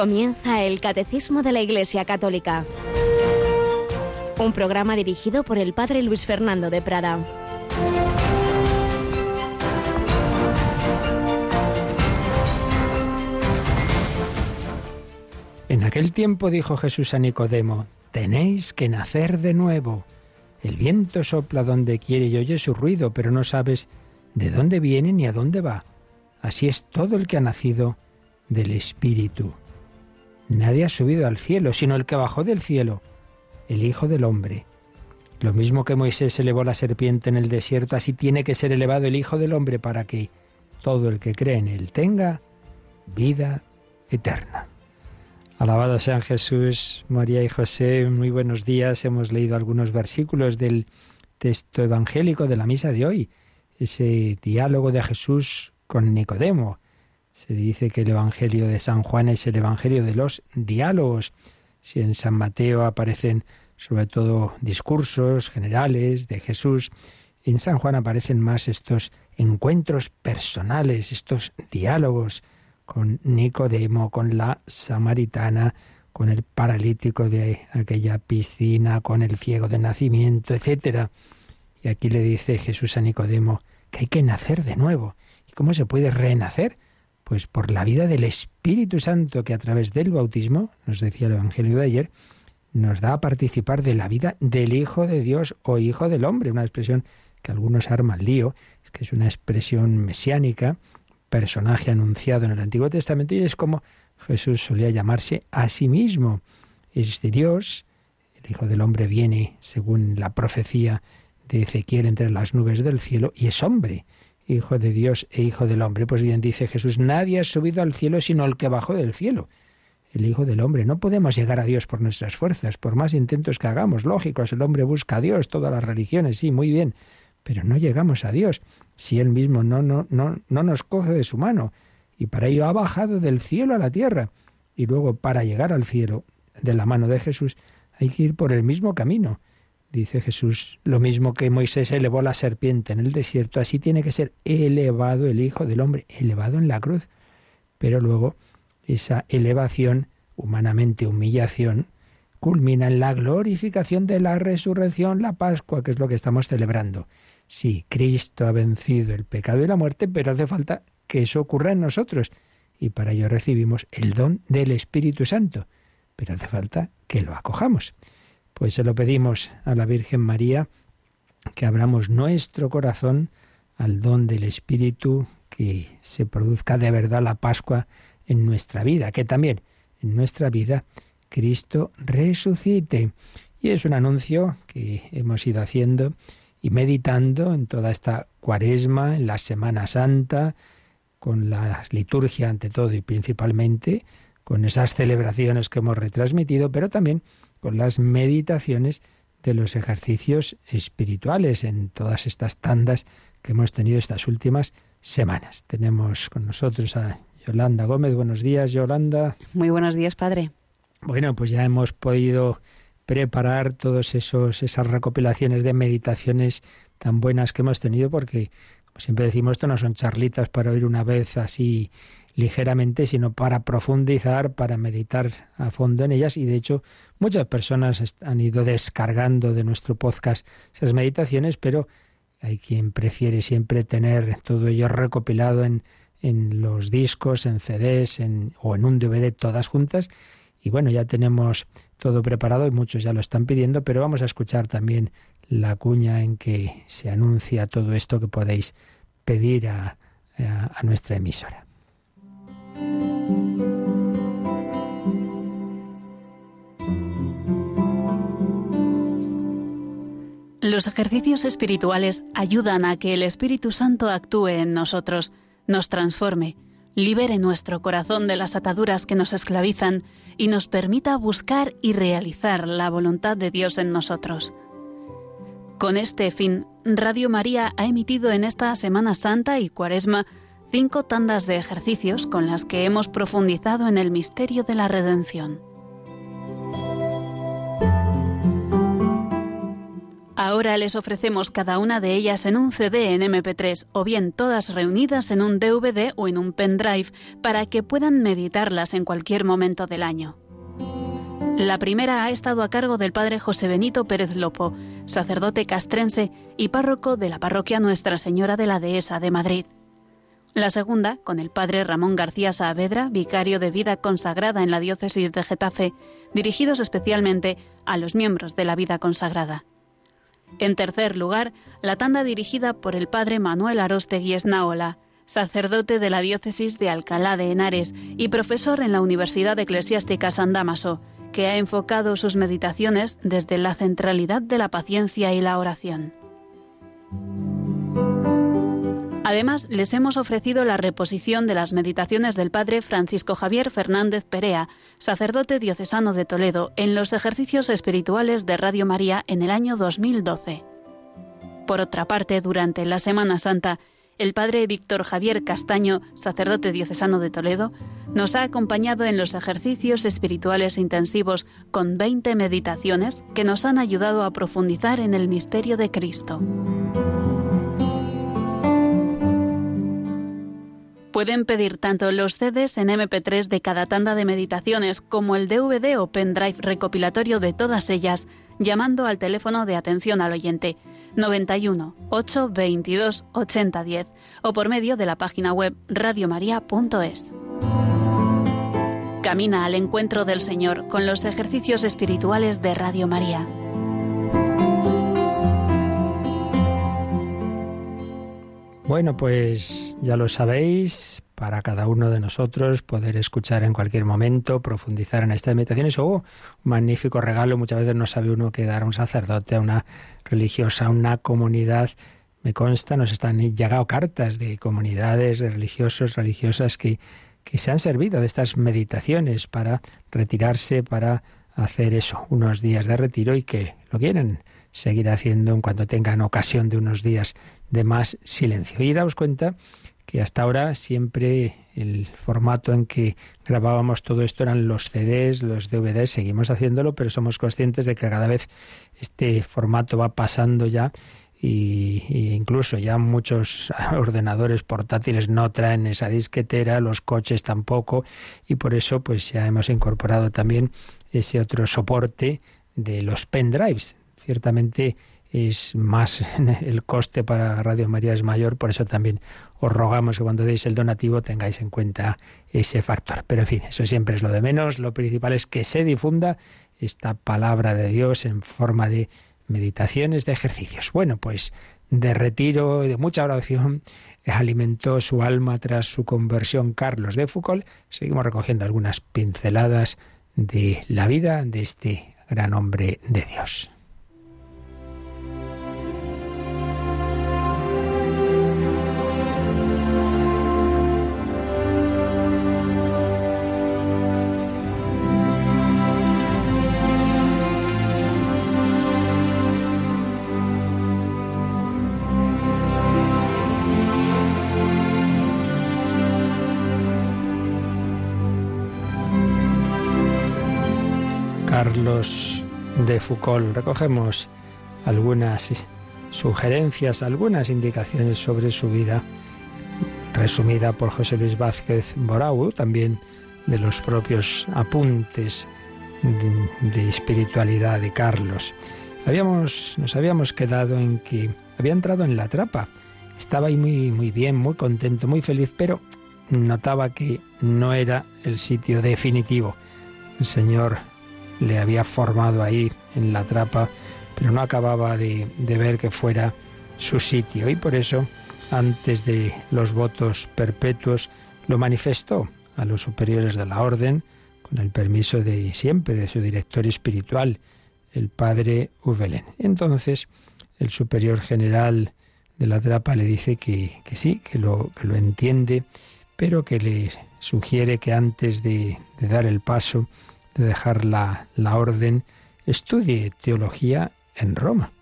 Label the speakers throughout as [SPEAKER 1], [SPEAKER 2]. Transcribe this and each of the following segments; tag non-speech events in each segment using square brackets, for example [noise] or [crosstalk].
[SPEAKER 1] Comienza el Catecismo de la Iglesia Católica. Un programa dirigido por el Padre Luis Fernando de Prada.
[SPEAKER 2] En aquel tiempo dijo Jesús a Nicodemo, tenéis que nacer de nuevo. El viento sopla donde quiere y oye su ruido, pero no sabes de dónde viene ni a dónde va. Así es todo el que ha nacido del Espíritu. Nadie ha subido al cielo, sino el que bajó del cielo, el Hijo del Hombre. Lo mismo que Moisés elevó la serpiente en el desierto, así tiene que ser elevado el Hijo del Hombre para que todo el que cree en él tenga vida eterna. Alabado sean Jesús, María y José, muy buenos días. Hemos leído algunos versículos del texto evangélico de la misa de hoy, ese diálogo de Jesús con Nicodemo. Se dice que el Evangelio de San Juan es el Evangelio de los diálogos. Si en San Mateo aparecen sobre todo discursos generales de Jesús, en San Juan aparecen más estos encuentros personales, estos diálogos con Nicodemo, con la samaritana, con el paralítico de aquella piscina, con el ciego de nacimiento, etc. Y aquí le dice Jesús a Nicodemo que hay que nacer de nuevo. ¿Y cómo se puede renacer? Pues por la vida del Espíritu Santo que a través del bautismo, nos decía el Evangelio de ayer, nos da a participar de la vida del Hijo de Dios o Hijo del Hombre, una expresión que algunos arman lío, es que es una expresión mesiánica personaje anunciado en el Antiguo Testamento y es como Jesús solía llamarse a sí mismo. Es Dios, el Hijo del Hombre viene, según la profecía de Ezequiel, entre las nubes del cielo y es hombre, Hijo de Dios e Hijo del Hombre. Pues bien, dice Jesús, nadie ha subido al cielo sino el que bajó del cielo, el Hijo del Hombre. No podemos llegar a Dios por nuestras fuerzas, por más intentos que hagamos. Lógicos, el hombre busca a Dios, todas las religiones, sí, muy bien, pero no llegamos a Dios si Él mismo no, no, no, no nos coge de su mano. Y para ello ha bajado del cielo a la tierra. Y luego para llegar al cielo de la mano de Jesús hay que ir por el mismo camino. Dice Jesús, lo mismo que Moisés elevó la serpiente en el desierto, así tiene que ser elevado el Hijo del Hombre, elevado en la cruz. Pero luego esa elevación, humanamente humillación, culmina en la glorificación de la resurrección, la Pascua, que es lo que estamos celebrando. Sí, Cristo ha vencido el pecado y la muerte, pero hace falta que eso ocurra en nosotros. Y para ello recibimos el don del Espíritu Santo. Pero hace falta que lo acojamos. Pues se lo pedimos a la Virgen María, que abramos nuestro corazón al don del Espíritu, que se produzca de verdad la Pascua en nuestra vida, que también en nuestra vida Cristo resucite. Y es un anuncio que hemos ido haciendo y meditando en toda esta cuaresma, en la Semana Santa, con la liturgia ante todo y principalmente con esas celebraciones que hemos retransmitido, pero también con las meditaciones de los ejercicios espirituales en todas estas tandas que hemos tenido estas últimas semanas. Tenemos con nosotros a Yolanda Gómez. Buenos días, Yolanda.
[SPEAKER 3] Muy buenos días, padre.
[SPEAKER 2] Bueno, pues ya hemos podido preparar todos esos esas recopilaciones de meditaciones tan buenas que hemos tenido porque como siempre decimos esto no son charlitas para oír una vez así ligeramente sino para profundizar para meditar a fondo en ellas y de hecho muchas personas han ido descargando de nuestro podcast esas meditaciones pero hay quien prefiere siempre tener todo ello recopilado en, en los discos, en CDs en, o en un DVD todas juntas y bueno, ya tenemos todo preparado y muchos ya lo están pidiendo, pero vamos a escuchar también la cuña en que se anuncia todo esto que podéis pedir a, a nuestra emisora.
[SPEAKER 3] Los ejercicios espirituales ayudan a que el Espíritu Santo actúe en nosotros, nos transforme, libere nuestro corazón de las ataduras que nos esclavizan y nos permita buscar y realizar la voluntad de Dios en nosotros. Con este fin, Radio María ha emitido en esta Semana Santa y Cuaresma cinco tandas de ejercicios con las que hemos profundizado en el misterio de la redención. Ahora les ofrecemos cada una de ellas en un CD en MP3 o bien todas reunidas en un DVD o en un pendrive para que puedan meditarlas en cualquier momento del año. La primera ha estado a cargo del padre José Benito Pérez Lopo, sacerdote castrense y párroco de la parroquia Nuestra Señora de la Dehesa de Madrid. La segunda, con el padre Ramón García Saavedra, vicario de vida consagrada en la diócesis de Getafe, dirigidos especialmente a los miembros de la vida consagrada. En tercer lugar, la tanda dirigida por el padre Manuel Arostegui Esnaola, sacerdote de la diócesis de Alcalá de Henares y profesor en la Universidad Eclesiástica San Damaso, que ha enfocado sus meditaciones desde la centralidad de la paciencia y la oración. Además, les hemos ofrecido la reposición de las meditaciones del padre Francisco Javier Fernández Perea, sacerdote diocesano de Toledo, en los ejercicios espirituales de Radio María en el año 2012. Por otra parte, durante la Semana Santa, el padre Víctor Javier Castaño, sacerdote diocesano de Toledo, nos ha acompañado en los ejercicios espirituales intensivos con 20 meditaciones que nos han ayudado a profundizar en el misterio de Cristo. Pueden pedir tanto los CDs en MP3 de cada tanda de meditaciones como el DVD o pendrive recopilatorio de todas ellas llamando al teléfono de atención al oyente 91 822 8010 o por medio de la página web radiomaria.es. Camina al encuentro del Señor con los ejercicios espirituales de Radio María.
[SPEAKER 2] Bueno, pues ya lo sabéis, para cada uno de nosotros poder escuchar en cualquier momento, profundizar en estas meditaciones o un magnífico regalo. Muchas veces no sabe uno qué dar a un sacerdote, a una religiosa, a una comunidad. Me consta, nos están llegado cartas de comunidades, de religiosos, religiosas que, que se han servido de estas meditaciones para retirarse, para hacer eso, unos días de retiro y que lo quieren seguir haciendo en cuanto tengan ocasión de unos días de más silencio. Y daos cuenta que hasta ahora siempre el formato en que grabábamos todo esto eran los CDs, los DVDs, seguimos haciéndolo, pero somos conscientes de que cada vez este formato va pasando ya y, incluso ya muchos [laughs] ordenadores portátiles no traen esa disquetera, los coches tampoco y por eso pues ya hemos incorporado también ese otro soporte de los pendrives. Ciertamente es más [laughs] el coste para Radio María es mayor, por eso también os rogamos que cuando deis el donativo tengáis en cuenta ese factor. Pero en fin, eso siempre es lo de menos. Lo principal es que se difunda esta palabra de Dios en forma de meditaciones, de ejercicios. Bueno, pues de retiro, de mucha oración, [laughs] alimentó su alma tras su conversión Carlos de Foucault. Seguimos recogiendo algunas pinceladas de la vida de este gran hombre de Dios. Carlos de Foucault. Recogemos algunas sugerencias, algunas indicaciones sobre su vida, resumida por José Luis Vázquez Borau, también de los propios apuntes de, espiritualidad de Carlos. Habíamos, nos habíamos quedado en que había entrado en la trapa. Estaba ahí muy, muy bien, muy contento, muy feliz, pero notaba que no era el sitio definitivo. El Señor le había formado ahí en la trapa, pero no acababa de, ver que fuera su sitio y por eso, antes de los votos perpetuos, lo manifestó a los superiores de la orden, con el permiso de siempre de su director espiritual, el padre Uvelen. Entonces, el superior general de la trapa le dice que, sí, que lo, que lo entiende, pero que le sugiere que antes de dar el paso, de dejar la, orden, estudie teología en Roma.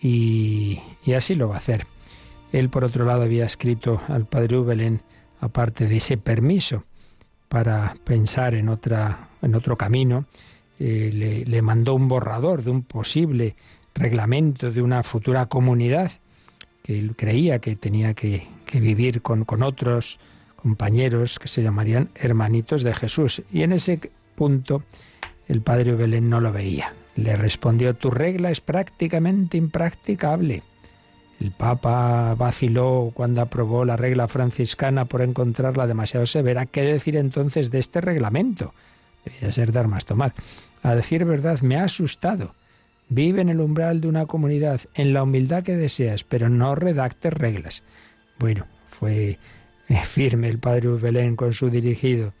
[SPEAKER 2] Y, así lo va a hacer. Él, por otro lado, había escrito al padre Ubelen, aparte de ese permiso para pensar en, otra, en otro camino, eh, le, le, mandó un borrador de un posible reglamento de una futura comunidad que él creía que tenía que, vivir con, con otros compañeros que se llamarían hermanitos de Jesús. Y en ese punto el padre Belén no lo veía. Le respondió, tu regla es prácticamente impracticable. El Papa vaciló cuando aprobó la regla franciscana por encontrarla demasiado severa. ¿Qué decir entonces de este reglamento? Debía ser dar más tomar. A decir verdad, me ha asustado. Vive en el umbral de una comunidad, en la humildad que deseas, pero no redactes reglas. Bueno, fue eh, firme el padre Belén con su dirigido,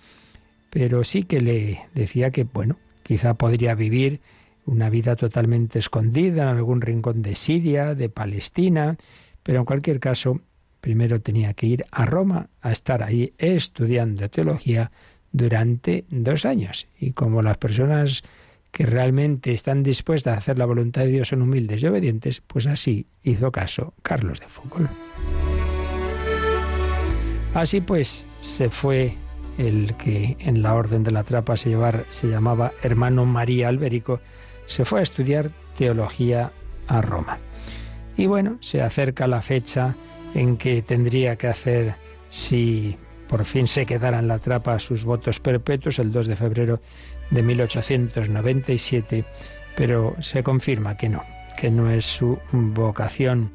[SPEAKER 2] pero sí que le decía que, bueno, quizá podría vivir una vida totalmente escondida en algún rincón de Siria, de Palestina, pero en cualquier caso, primero tenía que ir a Roma a estar ahí estudiando teología durante dos años. Y como las personas que realmente están dispuestas a hacer la voluntad de Dios son humildes y obedientes, pues así hizo caso Carlos de Foucault. Así pues, se fue el que en la orden de la trapa se, llevar, se llamaba hermano María Alberico, se fue a estudiar teología a Roma. Y bueno, se acerca la fecha en que tendría que hacer, si por fin se quedara en la trapa, sus votos perpetuos, el 2 de febrero de 1897, pero se confirma que no, que no es su vocación.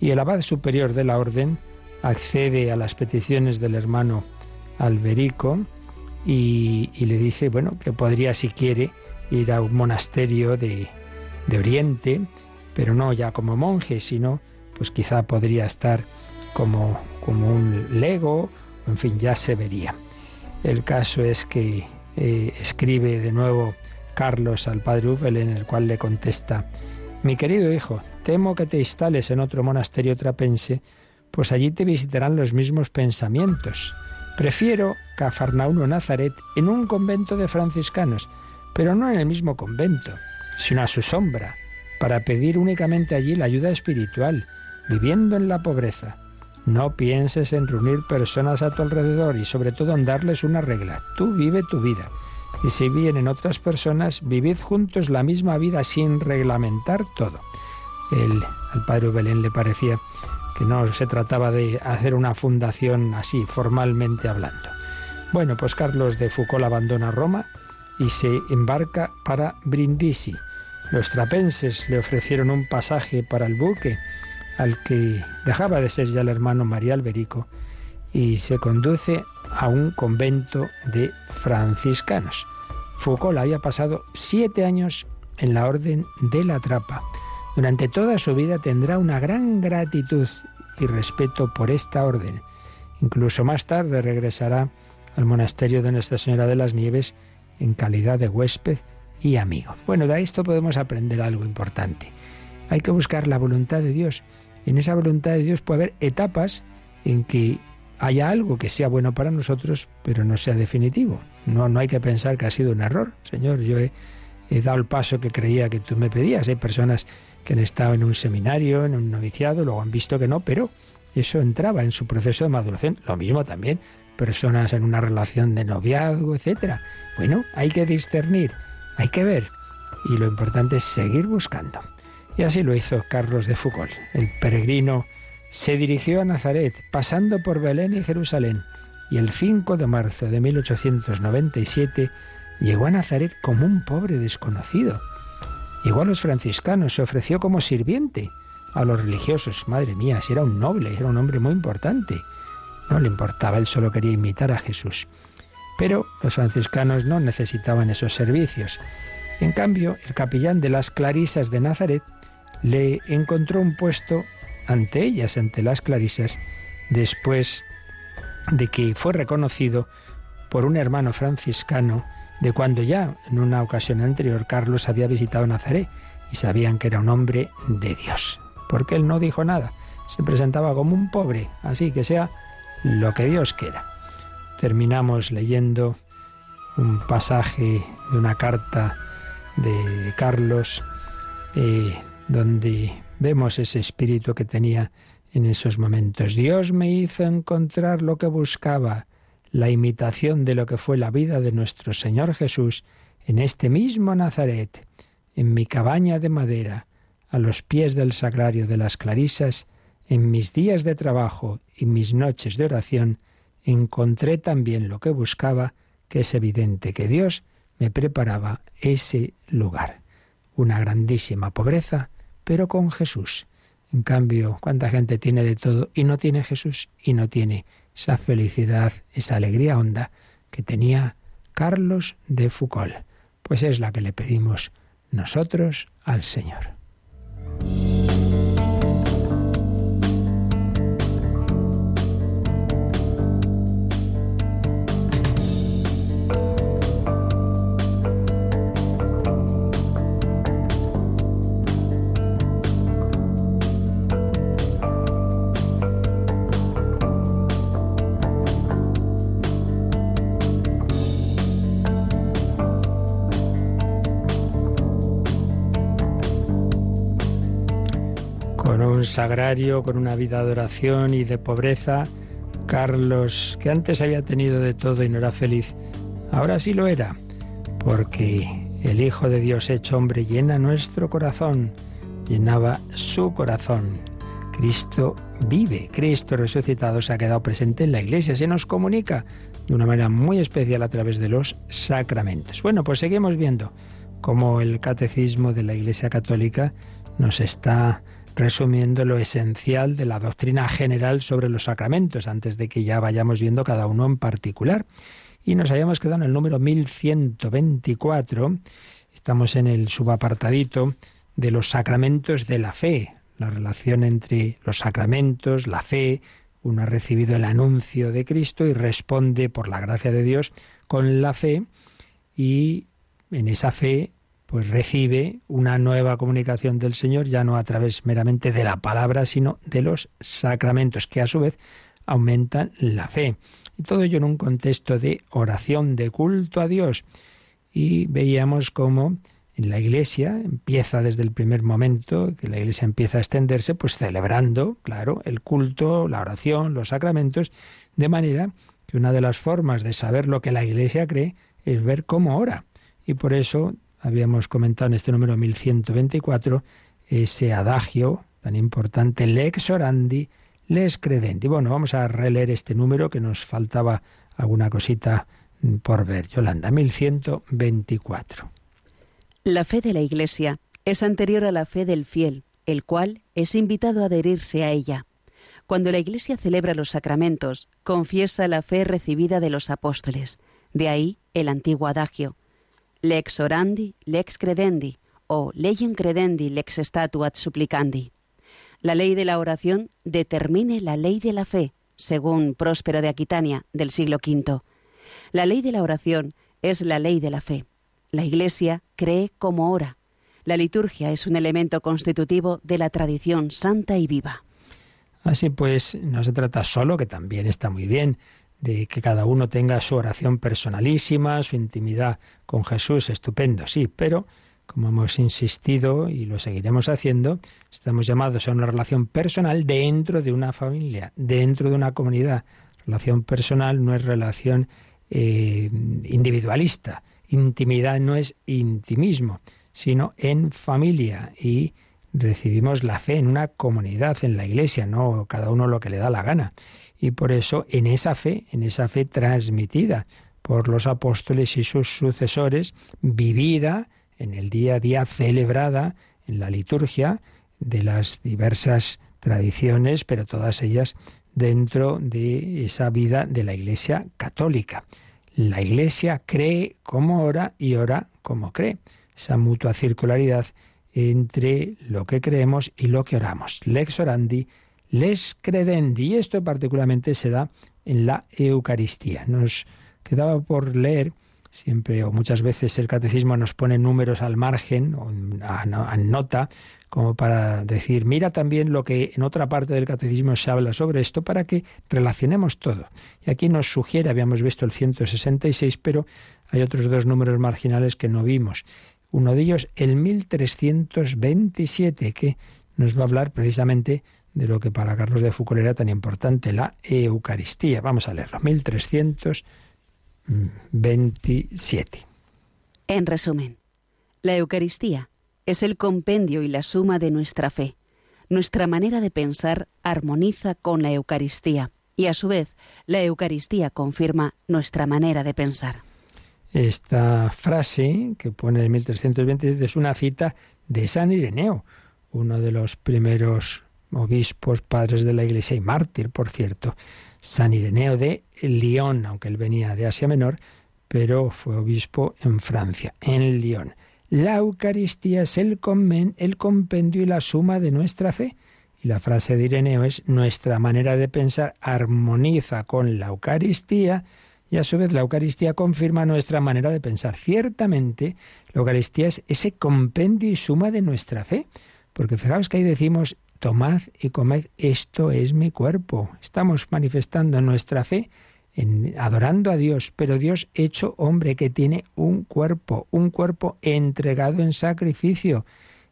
[SPEAKER 2] Y el abad superior de la orden accede a las peticiones del hermano Alberico y, le dice, bueno, que podría, si quiere, ir a un monasterio de, de Oriente, pero no ya como monje, sino pues quizá podría estar como, como un lego, en fin, ya se vería. El caso es que eh, escribe de nuevo Carlos al padre Ufel, en el cual le contesta, mi querido hijo, temo que te instales en otro monasterio trapense, pues allí te visitarán los mismos pensamientos. Prefiero Cafarnaúm o Nazaret en un convento de franciscanos, pero no en el mismo convento, sino a su sombra, para pedir únicamente allí la ayuda espiritual, viviendo en la pobreza. No pienses en reunir personas a tu alrededor y sobre todo en darles una regla. Tú vive tu vida. Y si vienen otras personas, vivid juntos la misma vida sin reglamentar todo. El, al padre Belén le parecía que no se trataba de hacer una fundación así, formalmente hablando. Bueno, pues Carlos de Foucault abandona Roma y se embarca para Brindisi. Los trapenses le ofrecieron un pasaje para el buque al que dejaba de ser ya el hermano María Alberico y se conduce a un convento de franciscanos. Foucault había pasado siete años en la orden de la trapa. Durante toda su vida tendrá una gran gratitud y respeto por esta orden. Incluso más tarde regresará al monasterio de Nuestra Señora de las Nieves en calidad de huésped y amigo. Bueno, de esto podemos aprender algo importante. Hay que buscar la voluntad de Dios en esa voluntad de Dios puede haber etapas en que haya algo que sea bueno para nosotros, pero no sea definitivo. No, no hay que pensar que ha sido un error. Señor, yo he, he dado el paso que creía que tú me pedías. Hay personas que han estado en un seminario, en un noviciado, luego han visto que no, pero eso entraba en su proceso de maduración. Lo mismo también personas en una relación de noviazgo, etcétera. Bueno, hay que discernir, hay que ver. Y lo importante es seguir buscando. Y así lo hizo Carlos de Foucault. El peregrino se dirigió a Nazaret, pasando por Belén y Jerusalén, y el 5 de marzo de 1897 llegó a Nazaret como un pobre desconocido. Llegó a los franciscanos, se ofreció como sirviente a los religiosos. Madre mía, si era un noble, era un hombre muy importante. No le importaba, él solo quería imitar a Jesús. Pero los franciscanos no necesitaban esos servicios. En cambio, el capellán de las Clarisas de Nazaret le encontró un puesto ante ellas, ante las clarisas, después de que fue reconocido por un hermano franciscano de cuando ya en una ocasión anterior Carlos había visitado Nazaret y sabían que era un hombre de Dios. Porque él no dijo nada, se presentaba como un pobre, así que sea lo que Dios quiera. Terminamos leyendo un pasaje de una carta de Carlos eh, donde vemos ese espíritu que tenía en esos momentos. Dios me hizo encontrar lo que buscaba, la imitación de lo que fue la vida de nuestro Señor Jesús en este mismo Nazaret, en mi cabaña de madera, a los pies del sagrario de las clarisas, en mis días de trabajo y mis noches de oración, encontré también lo que buscaba, que es evidente que Dios me preparaba ese lugar. Una grandísima pobreza, pero con Jesús. En cambio, ¿cuánta gente tiene de todo y no tiene Jesús y no tiene esa felicidad, esa alegría honda que tenía Carlos de Foucault? Pues es la que le pedimos nosotros al Señor. Sagrario, con una vida de oración y de pobreza. Carlos, que antes había tenido de todo y no era feliz, ahora sí lo era, porque el Hijo de Dios hecho hombre llena nuestro corazón, llenaba su corazón. Cristo vive, Cristo resucitado se ha quedado presente en la iglesia, se nos comunica de una manera muy especial a través de los sacramentos. Bueno, pues seguimos viendo cómo el catecismo de la Iglesia Católica nos está resumiendo lo esencial de la doctrina general sobre los sacramentos, antes de que ya vayamos viendo cada uno en particular. Y nos habíamos quedado en el número 1124. Estamos en el subapartadito de los sacramentos de la fe, la relación entre los sacramentos, la fe. Uno ha recibido el anuncio de Cristo y responde por la gracia de Dios con la fe y en esa fe pues recibe una nueva comunicación del Señor, ya no a través meramente de la palabra, sino de los sacramentos, que a su vez aumentan la fe. Y todo ello en un contexto de oración, de culto a Dios. Y veíamos cómo en la iglesia empieza desde el primer momento, que la iglesia empieza a extenderse, pues celebrando, claro, el culto, la oración, los sacramentos, de manera que una de las formas de saber lo que la iglesia cree es ver cómo ora. Y por eso habíamos comentado en este número 1124 ese adagio tan importante, lex orandi, les credenti. Bueno, vamos a releer este número que nos faltaba alguna cosita por ver. Yolanda, 1124.
[SPEAKER 4] La fe de la Iglesia es anterior a la fe del fiel, el cual es invitado a adherirse a ella. Cuando la Iglesia celebra los sacramentos, confiesa la fe recibida de los apóstoles. De ahí el antiguo adagio, lex orandi, lex credendi, o legem credendi, lex statuat supplicandi. La ley de la oración determine la ley de la fe, según Próspero de Aquitania, del siglo V. La ley de la oración es la ley de la fe. La Iglesia cree como ora. La liturgia es un elemento constitutivo de la tradición santa y viva.
[SPEAKER 2] Así pues, no se trata solo, que también está muy bien, de que cada uno tenga su oración personalísima, su intimidad con Jesús, estupendo, sí, pero como hemos insistido y lo seguiremos haciendo, estamos llamados a una relación personal dentro de una familia, dentro de una comunidad. Relación personal no es relación eh, individualista. Intimidad no es intimismo, sino en familia. Y recibimos la fe en una comunidad, en la iglesia, no cada uno lo que le da la gana. Y por eso en esa fe, en esa fe transmitida por los apóstoles y sus sucesores, vivida en el día a día, celebrada en la liturgia de las diversas tradiciones, pero todas ellas dentro de esa vida de la Iglesia católica. La Iglesia cree como ora y ora como cree. Esa mutua circularidad entre lo que creemos y lo que oramos. Lex orandi les credendi. Y esto particularmente se da en la Eucaristía. Nos quedaba por leer siempre o muchas veces el catecismo nos pone números al margen o en nota como para decir, mira también lo que en otra parte del catecismo se habla sobre esto para que relacionemos todo. Y aquí nos sugiere, habíamos visto el 166, pero hay otros dos números marginales que no vimos. Uno de ellos, el 1327, que nos va a hablar precisamente de lo que para Carlos de Foucault era tan importante, la Eucaristía. Vamos a leerlo, 1327.
[SPEAKER 4] En resumen, la Eucaristía es el compendio y la suma de nuestra fe. Nuestra manera de pensar armoniza con la Eucaristía y a su vez la Eucaristía confirma nuestra manera de pensar.
[SPEAKER 2] Esta frase que pone en 1327 es una cita de San Ireneo, uno de los primeros obispos, padres de la Iglesia y mártir, por cierto, San Ireneo de Lyon, aunque él venía de Asia Menor, pero fue obispo en Francia, en Lyon. La Eucaristía es el, el compendio y la suma de nuestra fe. Y la frase de Ireneo es, nuestra manera de pensar armoniza con la Eucaristía y a su vez la Eucaristía confirma nuestra manera de pensar. Ciertamente, la Eucaristía es ese compendio y suma de nuestra fe, porque fijaos que ahí decimos, tomad y comed, esto es mi cuerpo. Estamos manifestando nuestra fe en, adorando a Dios, pero Dios hecho hombre que tiene un cuerpo, un cuerpo entregado en sacrificio,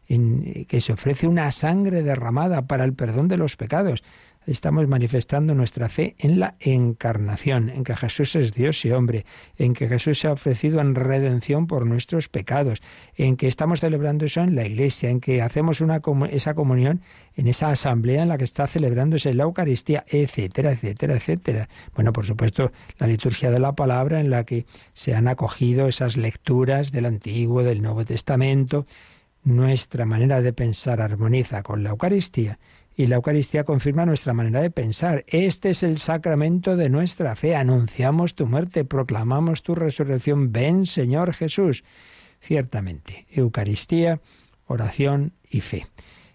[SPEAKER 2] en, que se ofrece una sangre derramada para el perdón de los pecados estamos manifestando nuestra fe en la encarnación, en que Jesús es Dios y hombre, en que Jesús se ha ofrecido en redención por nuestros pecados, en que estamos celebrando eso en la iglesia, en que hacemos una, esa comunión en esa asamblea en la que está celebrándose la Eucaristía, etcétera, etcétera, etcétera. Bueno, por supuesto, la liturgia de la palabra en la que se han acogido esas lecturas del Antiguo, del Nuevo Testamento. Nuestra manera de pensar armoniza con la Eucaristía y la Eucaristía confirma nuestra manera de pensar. Este es el sacramento de nuestra fe. Anunciamos tu muerte, proclamamos tu resurrección. Ven, Señor Jesús. Ciertamente, Eucaristía, oración y fe.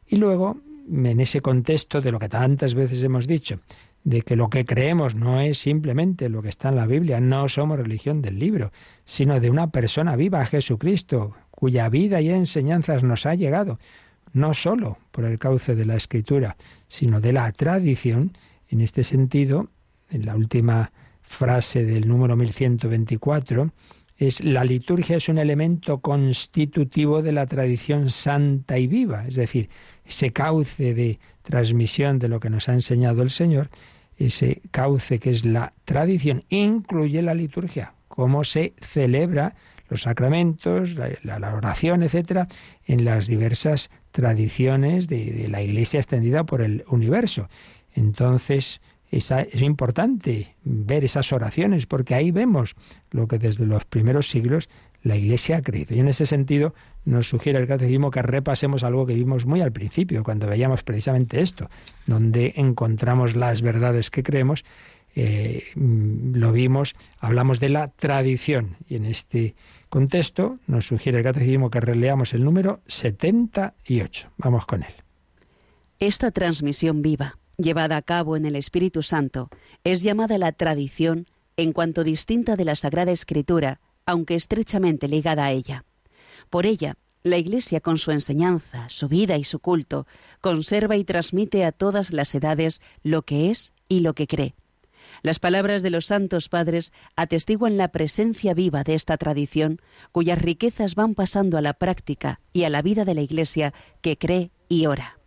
[SPEAKER 2] Y luego, en ese contexto de lo que tantas veces hemos dicho, de que lo que creemos no es simplemente lo que está en la Biblia, no somos religión del libro, sino de una persona viva, Jesucristo, cuya vida y enseñanzas nos ha llegado no sólo por el cauce de la escritura, sino de la tradición. En este sentido, en la última frase del número 1124, es la liturgia es un elemento constitutivo de la tradición santa y viva, es decir, ese cauce de transmisión de lo que nos ha enseñado el Señor, ese cauce que es la tradición, incluye la liturgia, cómo se celebra los sacramentos, la, oración, etcétera, en las diversas tradiciones de, la Iglesia extendida por el universo. Entonces, es importante ver esas oraciones, porque ahí vemos lo que desde los primeros siglos la Iglesia ha creído. Y en ese sentido nos sugiere el catecismo que repasemos algo que vimos muy al principio, cuando veíamos precisamente esto, donde encontramos las verdades que creemos, eh, lo vimos, hablamos de la tradición. Y en este contexto, nos sugiere el catecismo que releamos el número 78. Vamos con él.
[SPEAKER 4] Esta transmisión viva, llevada a cabo en el Espíritu Santo, es llamada la tradición en cuanto distinta de la Sagrada Escritura, aunque estrechamente ligada a ella. Por ella, la Iglesia, con su enseñanza, su vida y su culto, conserva y transmite a todas las edades lo que es y lo que cree las palabras de los santos padres atestiguan la presencia viva de esta tradición, cuyas riquezas van pasando a la práctica y a la vida de la Iglesia que cree y ora.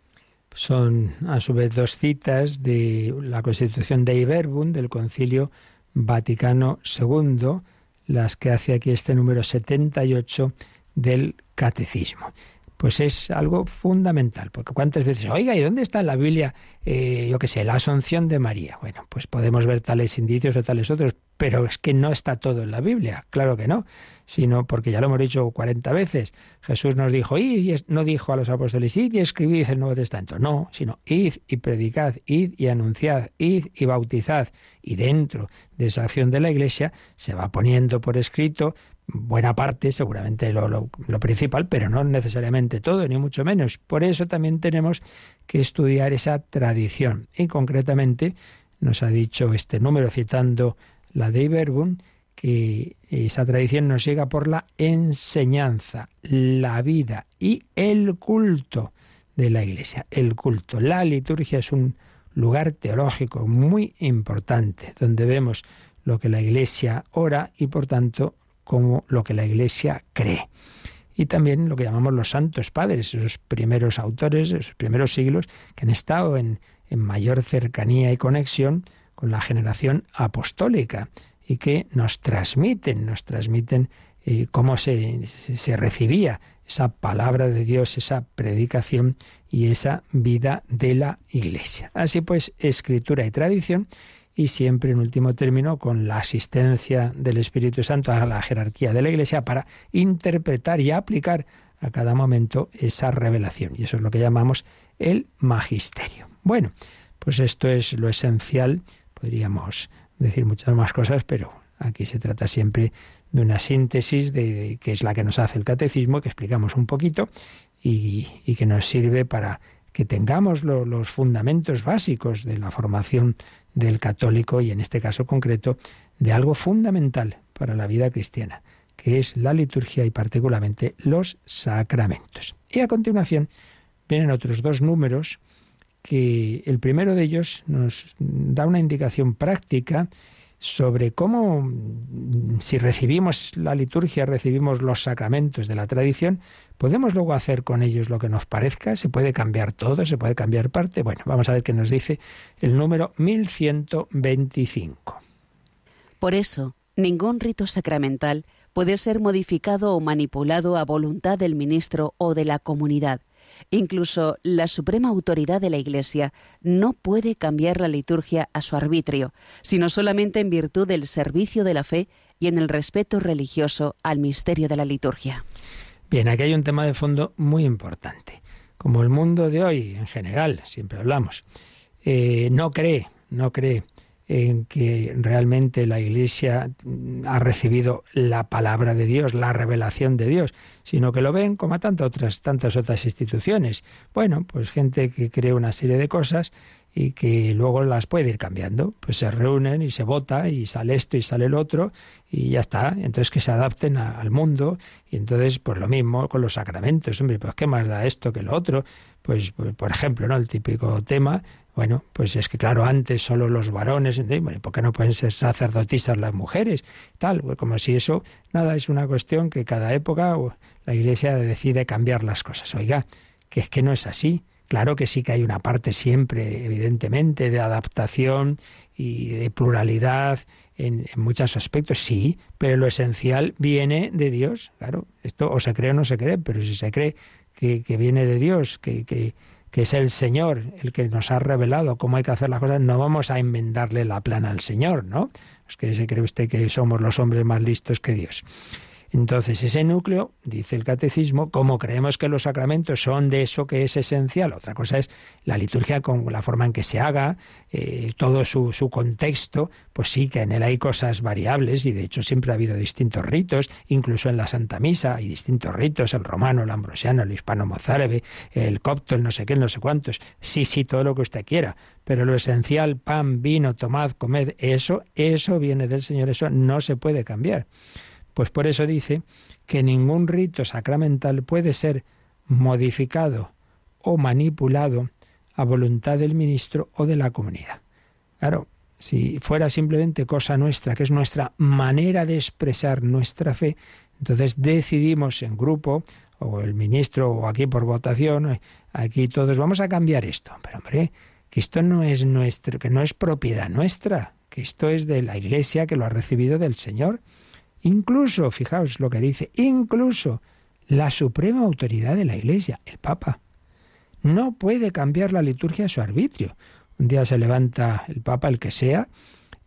[SPEAKER 2] Son a su vez dos citas de la Constitución de Iberbun del Concilio Vaticano II, las que hace aquí este número 78 del Catecismo pues es algo fundamental, porque cuántas veces, oiga, ¿y dónde está en la Biblia, eh, yo qué sé, la asunción de María? Bueno, pues podemos ver tales indicios o tales otros, pero es que no está todo en la Biblia, claro que no, sino porque ya lo hemos dicho 40 veces, Jesús nos dijo, id, y no dijo a los apóstoles, id y escribid el Nuevo Testamento, no, sino id y predicad, id y anunciad, id y bautizad, y dentro de esa acción de la Iglesia se va poniendo por escrito buena parte, seguramente lo, lo, principal, pero no necesariamente todo, ni mucho menos. Por eso también tenemos que estudiar esa tradición. Y concretamente nos ha dicho este número, citando la de Iberbun, que esa tradición nos llega por la enseñanza, la vida y el culto de la Iglesia. El culto, la liturgia es un lugar teológico muy importante, donde vemos lo que la Iglesia ora y por tanto como lo que la Iglesia cree. Y también lo que llamamos los santos padres, esos primeros autores, esos primeros siglos, que han estado en, mayor cercanía y conexión con la generación apostólica y que nos transmiten, nos transmiten eh, cómo se, se recibía esa palabra de Dios, esa predicación y esa vida de la Iglesia. Así pues, escritura y tradición y siempre en último término con la asistencia del Espíritu Santo a la jerarquía de la Iglesia para interpretar y aplicar a cada momento esa revelación. Y eso es lo que llamamos el magisterio. Bueno, pues esto es lo esencial. Podríamos decir muchas más cosas, pero aquí se trata siempre de una síntesis de, que es la que nos hace el catecismo, que explicamos un poquito y, que nos sirve para que tengamos los fundamentos básicos de la formación del católico y en este caso concreto de algo fundamental para la vida cristiana, que es la liturgia y particularmente los sacramentos. Y a continuación vienen otros dos números que el primero de ellos nos da una indicación práctica sobre cómo, si recibimos la liturgia, recibimos los sacramentos de la tradición, podemos luego hacer con ellos lo que nos parezca, se puede cambiar todo, se puede cambiar parte. Bueno, vamos a ver qué nos dice el número 1125.
[SPEAKER 4] Por eso, ningún rito sacramental puede ser modificado o manipulado a voluntad del ministro o de la comunidad Incluso la suprema autoridad de la Iglesia no puede cambiar la liturgia a su arbitrio, sino solamente en virtud del servicio de la fe y en el respeto religioso al misterio de la liturgia.
[SPEAKER 2] Bien, aquí hay un tema de fondo muy importante. Como el mundo de hoy, en general, siempre hablamos, eh, no cree, no cree en que realmente la Iglesia ha recibido la palabra de Dios, la revelación de Dios, sino que lo ven como a tantas otras, tantas otras instituciones. Bueno, pues gente que cree una serie de cosas y que luego las puede ir cambiando. Pues se reúnen y se vota y sale esto y sale el otro y ya está. Entonces que se adapten al mundo y entonces pues lo mismo con los sacramentos. Hombre, pues qué más da esto que lo otro. Pues, pues por ejemplo, ¿no? El típico tema bueno, pues es que claro, antes solo los varones, ¿por qué no pueden ser sacerdotisas las mujeres? Tal, pues como si eso, nada, es una cuestión que cada época la Iglesia decide cambiar las cosas. Oiga, que es que no es así. Claro que sí que hay una parte siempre, evidentemente, de adaptación y de pluralidad en, muchos aspectos, sí, pero lo esencial viene de Dios. Claro, esto o se cree o no se cree, pero si se cree que, viene de Dios, que que es el Señor el que nos ha revelado cómo hay que hacer las cosas, no vamos a enmendarle la plana al Señor, ¿no? Es que se cree usted que somos los hombres más listos que Dios. Entonces, ese núcleo, dice el catecismo, como creemos que los sacramentos son de eso que es esencial, otra cosa es la liturgia con la forma en que se haga, eh, todo su, su, contexto, pues sí que en él hay cosas variables y de hecho siempre ha habido distintos ritos, incluso en la Santa Misa hay distintos ritos, el romano, el ambrosiano, el hispano-mozárabe, el copto, el no sé qué, el no sé cuántos. Sí, sí, todo lo que usted quiera, pero lo esencial, pan, vino, tomad, comed, eso, eso viene del Señor, eso no se puede cambiar. Pues por eso dice que ningún rito sacramental puede ser modificado o manipulado a voluntad del ministro o de la comunidad. Claro, si fuera simplemente cosa nuestra, que es nuestra manera de expresar nuestra fe, entonces decidimos en grupo, o el ministro, o aquí por votación, aquí todos vamos a cambiar esto. Pero hombre, que esto no es nuestro, que no es propiedad nuestra, que esto es de la Iglesia que lo ha recibido del Señor. Incluso, fijaos lo que dice, incluso la suprema autoridad de la Iglesia, el Papa, no puede cambiar la liturgia a su arbitrio. Un día se levanta el Papa, el que sea,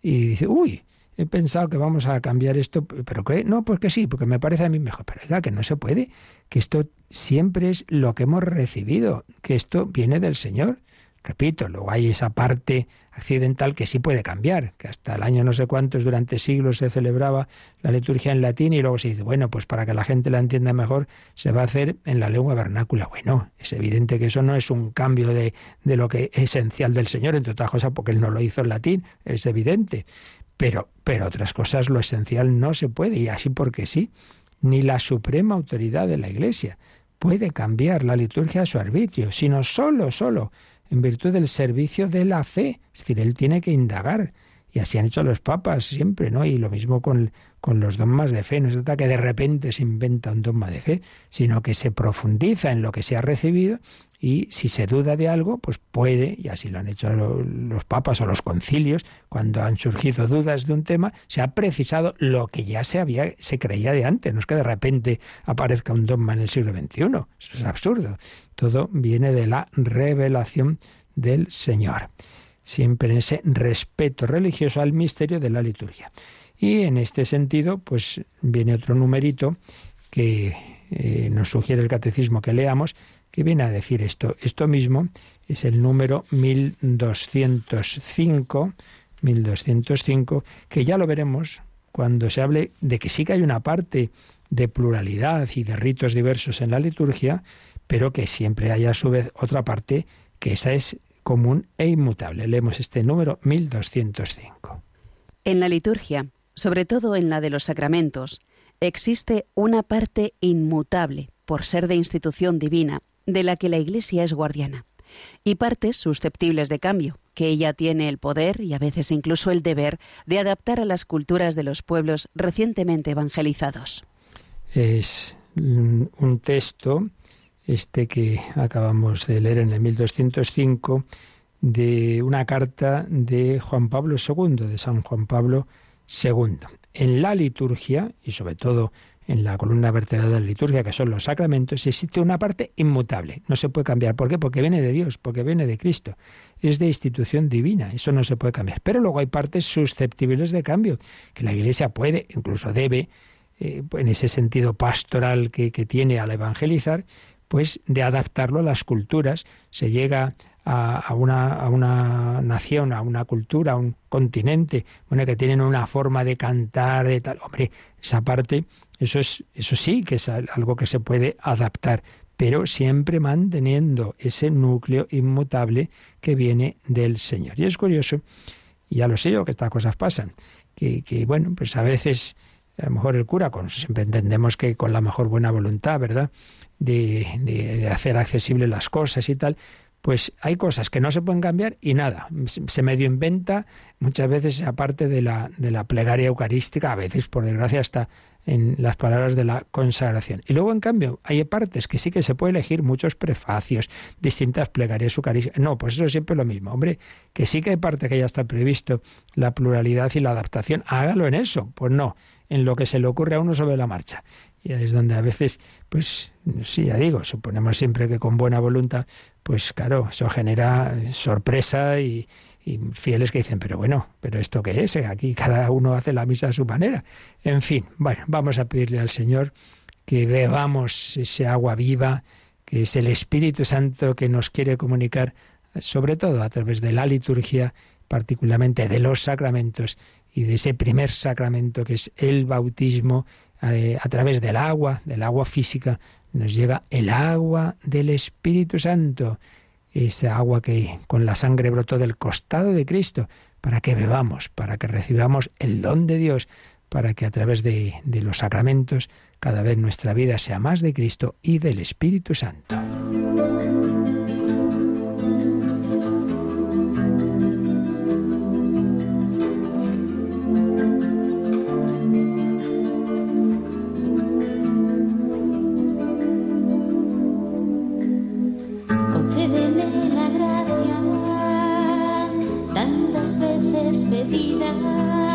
[SPEAKER 2] y dice, uy, he pensado que vamos a cambiar esto, pero que no, pues que sí, porque me parece a mí mejor. Pero oiga, que no se puede, que esto siempre es lo que hemos recibido, que esto viene del Señor. Repito, luego hay esa parte accidental que sí puede cambiar, que hasta el año no sé cuántos, durante siglos se celebraba la liturgia en latín y luego se dice, bueno, pues para que la gente la entienda mejor, se va a hacer en la lengua vernácula. Bueno, es evidente que eso no es un cambio de, de lo que es esencial del Señor, entre otras cosas porque Él no lo hizo en latín, es evidente. Pero, pero otras cosas, lo esencial no se puede, y así porque sí, ni la suprema autoridad de la Iglesia puede cambiar la liturgia a su arbitrio, sino solo, solo en virtud del servicio de la fe. Es decir, él tiene que indagar Y así han hecho los papas siempre, ¿no? Y lo mismo con, con los dogmas de fe. No trata que de repente se inventa un dogma de fe, sino que se profundiza en lo que se ha recibido y si se duda de algo, pues puede, y así lo han hecho los papas o los concilios, cuando han surgido dudas de un tema, se ha precisado lo que ya se había, se creía de antes, no es que de repente aparezca un dogma en el siglo XXI, eso es absurdo. Todo viene de la revelación del Señor, siempre en ese respeto religioso al misterio de la liturgia. Y en este sentido, pues viene otro numerito que eh, nos sugiere el catecismo que leamos, que viene a decir esto. Esto mismo es el número 1205, 1205, que ya lo veremos cuando se hable de que sí que hay una parte de pluralidad y de ritos diversos en la liturgia, pero que siempre hay a su vez otra parte que esa es común e inmutable. Leemos este número 1205.
[SPEAKER 4] En la liturgia, sobre todo en la de los sacramentos, existe una parte inmutable por ser de institución divina, de la que la Iglesia es guardiana, y partes susceptibles de cambio, que ella tiene el poder y a veces incluso el deber de adaptar a las culturas de los pueblos recientemente evangelizados.
[SPEAKER 2] Es un texto, este que acabamos de leer en el 1205, de una carta de Juan Pablo II, de San Juan Pablo II. En la liturgia, y sobre todo en la columna vertebral de la liturgia, que son los sacramentos, existe una parte inmutable. No se puede cambiar. ¿Por qué? Porque viene de Dios, porque viene de Cristo. Es de institución divina. Eso no se puede cambiar. Pero luego hay partes susceptibles de cambio, que la Iglesia puede, incluso debe, eh, en ese sentido pastoral que, que tiene al evangelizar, pues de adaptarlo a las culturas. Se llega a, una, a, una, nación, a una cultura, a un continente, bueno, que tienen una forma de cantar, de tal. Hombre, esa parte eso, es, eso sí que es algo que se puede adaptar, pero siempre manteniendo ese núcleo inmutable que viene del Señor. Y es curioso, y ya lo sé yo que estas cosas pasan, que, que bueno, pues a veces a lo mejor el cura, con, siempre entendemos que con la mejor buena voluntad, ¿verdad? De, de, hacer accesibles las cosas y tal, pues hay cosas que no se pueden cambiar y nada, se medio inventa muchas veces aparte de la, de la plegaria eucarística, a veces por desgracia hasta en las palabras de la consagración. Y luego, en cambio, hay partes que sí que se puede elegir muchos prefacios, distintas plegarias eucarísticas. No, pues eso es siempre lo mismo. Hombre, que sí que hay parte que ya está previsto, la pluralidad y la adaptación. Hágalo en eso. Pues no, en lo que se le ocurre a uno sobre la marcha. Y es donde a veces, pues, sí, ya digo, suponemos siempre que con buena voluntad, pues claro, eso genera sorpresa y, fieles que dicen, pero bueno, pero esto qué es, aquí cada uno hace la misa a su manera. En fin, bueno, vamos a pedirle al Señor que bebamos ese agua viva, que es el Espíritu Santo que nos quiere comunicar, sobre todo a través de la liturgia, particularmente de los sacramentos y de ese primer sacramento que es el bautismo, eh, a través del agua, del agua física, nos llega el agua del Espíritu Santo esa agua que con la sangre brotó del costado de Cristo, para que bebamos, para que recibamos el don de Dios, para que a través de, de los sacramentos cada vez nuestra vida sea más de Cristo y del Espíritu Santo.
[SPEAKER 5] Cerrada,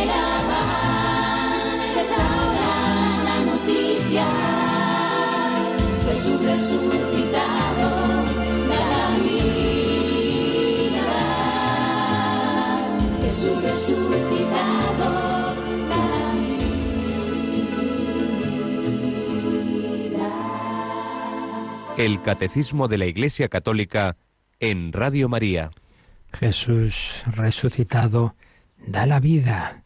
[SPEAKER 5] esperaban es ahora la noticia. Jesús resucitado da la vida. Jesús resucitado.
[SPEAKER 6] El Catecismo de la Iglesia Católica en Radio María.
[SPEAKER 2] Jesús resucitado da la vida.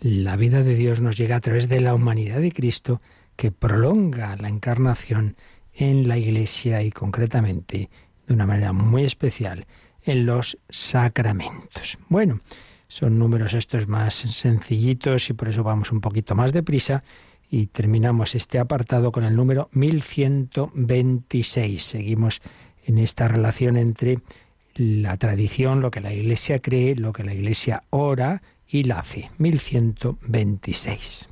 [SPEAKER 2] La vida de Dios nos llega a través de la humanidad de Cristo que prolonga la encarnación en la Iglesia y concretamente de una manera muy especial en los sacramentos. Bueno, son números estos más sencillitos y por eso vamos un poquito más deprisa y terminamos este apartado con el número 1126. Seguimos en esta relación entre la tradición, lo que la Iglesia cree, lo que la Iglesia ora y la fe. 1126.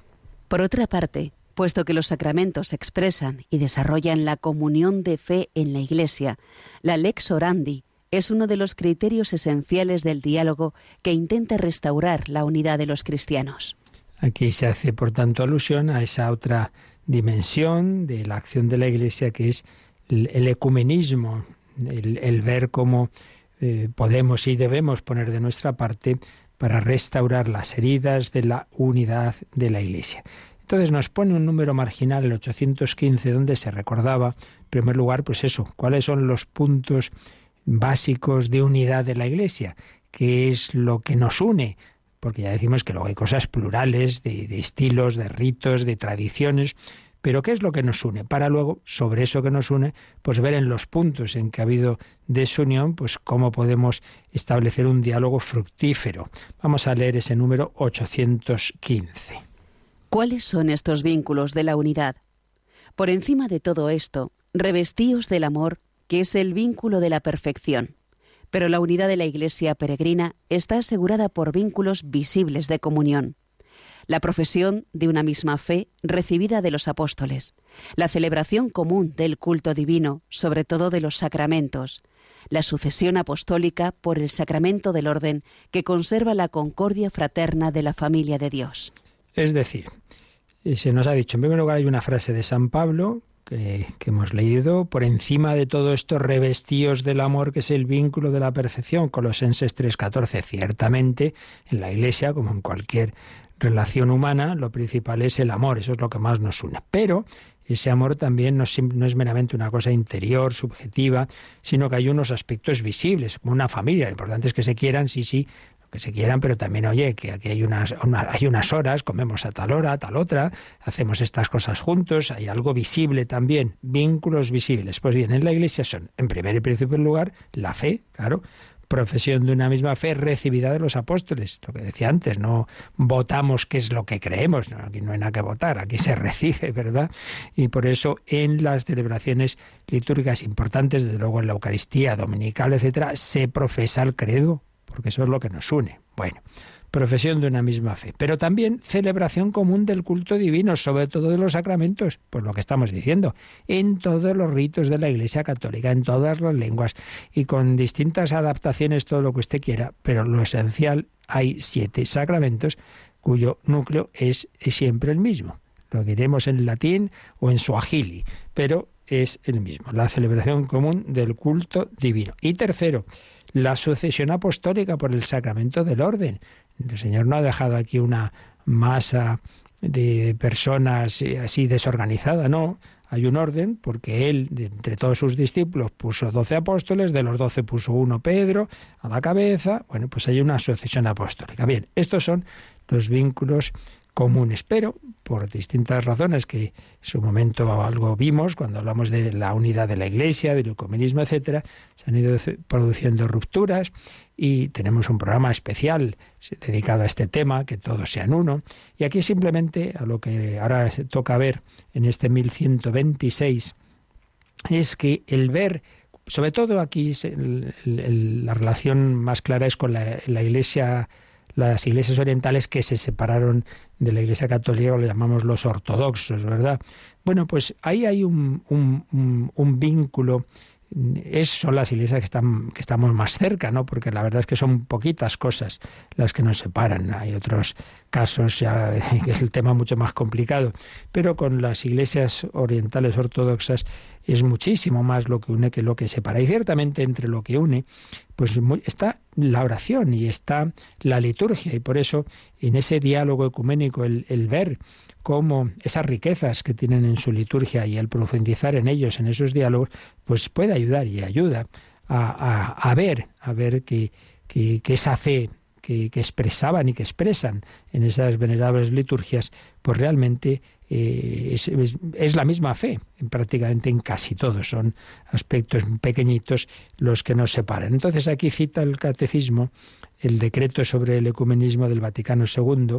[SPEAKER 4] Por otra parte, puesto que los sacramentos expresan y desarrollan la comunión de fe en la Iglesia, la lex orandi es uno de los criterios esenciales del diálogo que intenta restaurar la unidad de los cristianos.
[SPEAKER 2] Aquí se hace, por tanto, alusión a esa otra dimensión de la acción de la Iglesia que es el, ecumenismo, el, el, ver cómo eh, podemos y debemos poner de nuestra parte para restaurar las heridas de la unidad de la Iglesia. Entonces nos pone un número marginal, el 815, donde se recordaba, en primer lugar, pues eso, cuáles son los puntos básicos de unidad de la Iglesia, qué es lo que nos une, porque ya decimos que luego hay cosas plurales, de, de estilos, de ritos, de tradiciones, pero ¿qué es lo que nos une? Para luego, sobre eso que nos une, pues ver en los puntos en que ha habido desunión, pues cómo podemos establecer un diálogo fructífero. Vamos a leer ese número 815.
[SPEAKER 4] ¿Cuáles son estos vínculos de la unidad? Por encima de todo esto, revestíos del amor, que es el vínculo de la perfección. Pero la unidad de la Iglesia peregrina está asegurada por vínculos visibles de comunión. La profesión de una misma fe recibida de los apóstoles, la celebración común del culto divino, sobre todo de los sacramentos, la sucesión apostólica por el sacramento del orden que conserva la concordia fraterna de la familia de Dios.
[SPEAKER 2] Es decir, se nos ha dicho, en primer lugar hay una frase de San Pablo que, hemos leído, por encima de todo esto revestíos del amor que es el vínculo de la perfección, Colosenses 3.14. Ciertamente, en la Iglesia, como en cualquier relación humana, lo principal es el amor, eso es lo que más nos une. Pero ese amor también no es, no es, meramente una cosa interior, subjetiva, sino que hay unos aspectos visibles, como una familia. Lo importante es que se quieran, sí, sí, que se quieran, pero también, oye, que aquí hay unas, una, hay unas horas, comemos a tal hora, a tal otra, hacemos estas cosas juntos, hay algo visible también, vínculos visibles. Pues bien, en la Iglesia son, en primer y principal lugar, la fe, claro, profesión de una misma fe recibida de los apóstoles. Lo que decía antes, no votamos qué es lo que creemos, aquí no hay nada que votar, aquí se [laughs] recibe, ¿verdad? Y por eso en las celebraciones litúrgicas importantes, desde luego en la Eucaristía dominical, etcétera, se profesa el credo, porque eso es lo que nos une. Bueno, profesión de una misma fe, pero también celebración común del culto divino, sobre todo de los sacramentos, pues lo que estamos diciendo, en todos los ritos de la Iglesia Católica, en todas las lenguas y con distintas adaptaciones, todo lo que usted quiera, pero lo esencial, hay siete sacramentos cuyo núcleo es, siempre el mismo. Lo diremos en latín o en suajili, pero es el mismo, la celebración común del culto divino. Y tercero, la sucesión apostólica por el sacramento del orden. El Señor no ha dejado aquí una masa de personas así desorganizada, no. Hay un orden porque él, entre todos sus discípulos, puso doce apóstoles, de los doce puso uno Pedro a la cabeza. Bueno, pues hay una sucesión apostólica. Bien, estos son los vínculos comunes, pero por distintas razones que en su momento algo vimos cuando hablamos de la unidad de la Iglesia, del ecumenismo, etcétera, se han ido produciendo rupturas y tenemos un programa especial dedicado a este tema, que todos sean uno. Y aquí simplemente a lo que ahora se toca ver en este 1126 es que el ver sobre todo aquí la relación más clara es con la Iglesia las iglesias orientales que se separaron de la Iglesia Católica, lo llamamos los ortodoxos, ¿verdad? Bueno, pues ahí hay un, un, vínculo es, son las iglesias que, están, que estamos más cerca, ¿no? Porque la verdad es que son poquitas cosas las que nos separan. Hay otros casos ya que es [laughs] el tema mucho más complicado. Pero con las iglesias orientales ortodoxas es muchísimo más lo que une que lo que separa. Y ciertamente entre lo que une, pues está la oración y está la liturgia. Y por eso en ese diálogo ecuménico, el, el ver cómo esas riquezas que tienen en su liturgia y el profundizar en ellos, en esos diálogos, pues puede ayudar y ayuda a, a, ver, a ver que, que, esa fe que, expresaban y que expresan en esas venerables liturgias, pues realmente eh, es, la misma fe, prácticamente en casi todos. Son aspectos pequeñitos los que nos separan. Entonces aquí cita el catecismo el decreto sobre el ecumenismo del Vaticano II,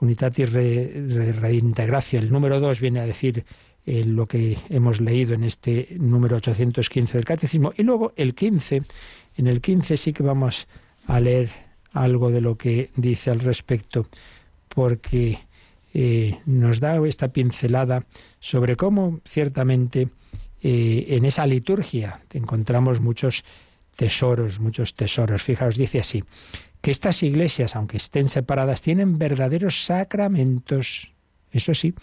[SPEAKER 2] Unitatis Reintegratio. El número dos viene a decir eh, lo que hemos leído en este número 815 del Catecismo. Y luego el 15, en el 15 sí que vamos a leer algo de lo que dice al respecto, porque eh, nos da esta pincelada sobre cómo ciertamente eh, en esa liturgia encontramos muchos tesoros, muchos tesoros. Fijaos, dice así, que estas iglesias, aunque estén separadas, tienen verdaderos sacramentos. Eso sí,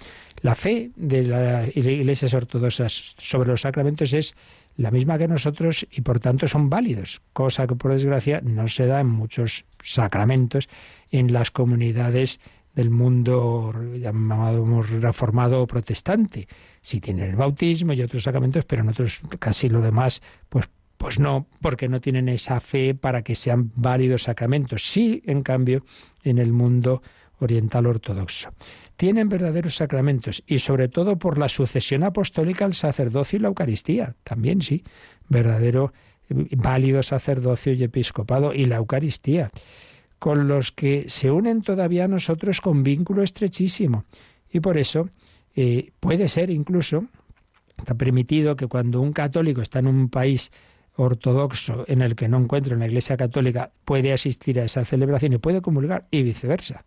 [SPEAKER 2] la fe de las iglesias ortodoxas sobre los sacramentos es la misma que nosotros y por tanto son válidos, cosa que por desgracia no se da en muchos sacramentos en las comunidades del mundo llamado reformado protestante. Sí tienen el bautismo y otros sacramentos, pero en otros casi lo demás pues pues no, porque no tienen esa fe para que sean válidos sacramentos. Sí, en cambio, en el mundo oriental ortodoxo. Tienen verdaderos sacramentos y sobre todo por la sucesión apostólica al sacerdocio y la Eucaristía. También sí, verdadero válido sacerdocio y episcopado y la Eucaristía, con los que se unen todavía a nosotros con vínculo estrechísimo. Y por eso eh, puede ser incluso, está permitido que cuando un católico está en un país ortodoxo en el que no encuentra una iglesia católica puede asistir a esa celebración y puede comulgar y viceversa.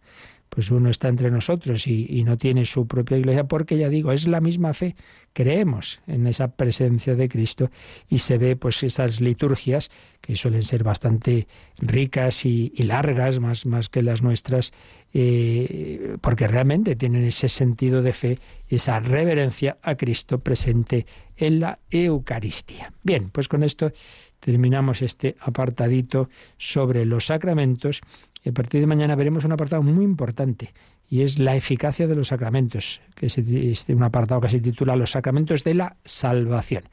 [SPEAKER 2] Pues uno está entre nosotros y, y, no tiene su propia iglesia, porque ya digo, es la misma fe, creemos en esa presencia de Cristo y se ve pues esas liturgias que suelen ser bastante ricas y, y largas, más, más que las nuestras, eh, porque realmente tienen ese sentido de fe, esa reverencia a Cristo presente en la Eucaristía. Bien, pues con esto terminamos este apartadito sobre los sacramentos y a partir de mañana veremos un apartado muy importante y es la eficacia de los sacramentos, que es un apartado que se titula Los sacramentos de la salvación.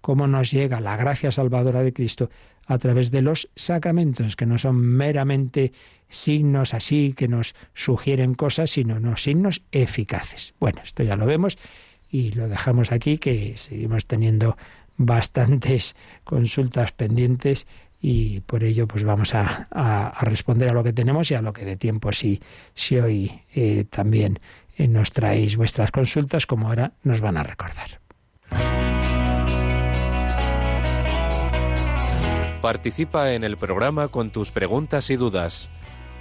[SPEAKER 2] Cómo nos llega la gracia salvadora de Cristo a través de los sacramentos, que no son meramente signos así que nos sugieren cosas, sino no signos eficaces. Bueno, esto ya lo vemos y lo dejamos aquí, que seguimos teniendo bastantes [laughs] consultas pendientes y por ello pues vamos a, a, responder a lo que tenemos y a lo que de tiempo si, si hoy eh, también eh, nos traéis vuestras consultas como ahora nos van a recordar.
[SPEAKER 6] Participa en el programa con tus preguntas y dudas.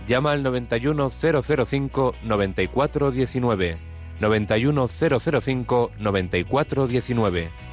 [SPEAKER 6] Llama al 91005 9419 91005 9419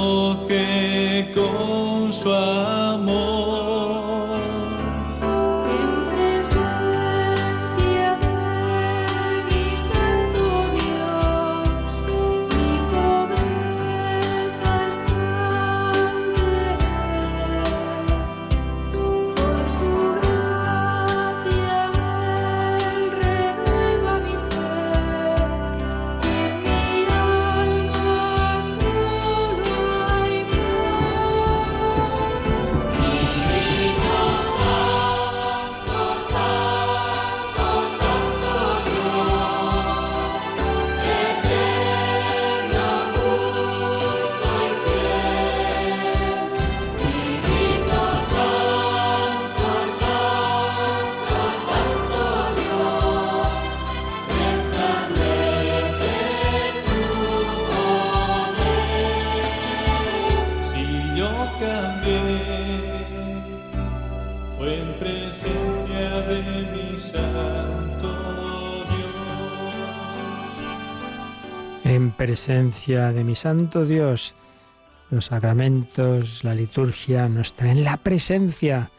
[SPEAKER 2] Los sacramentos, la liturgia nos traen la presencia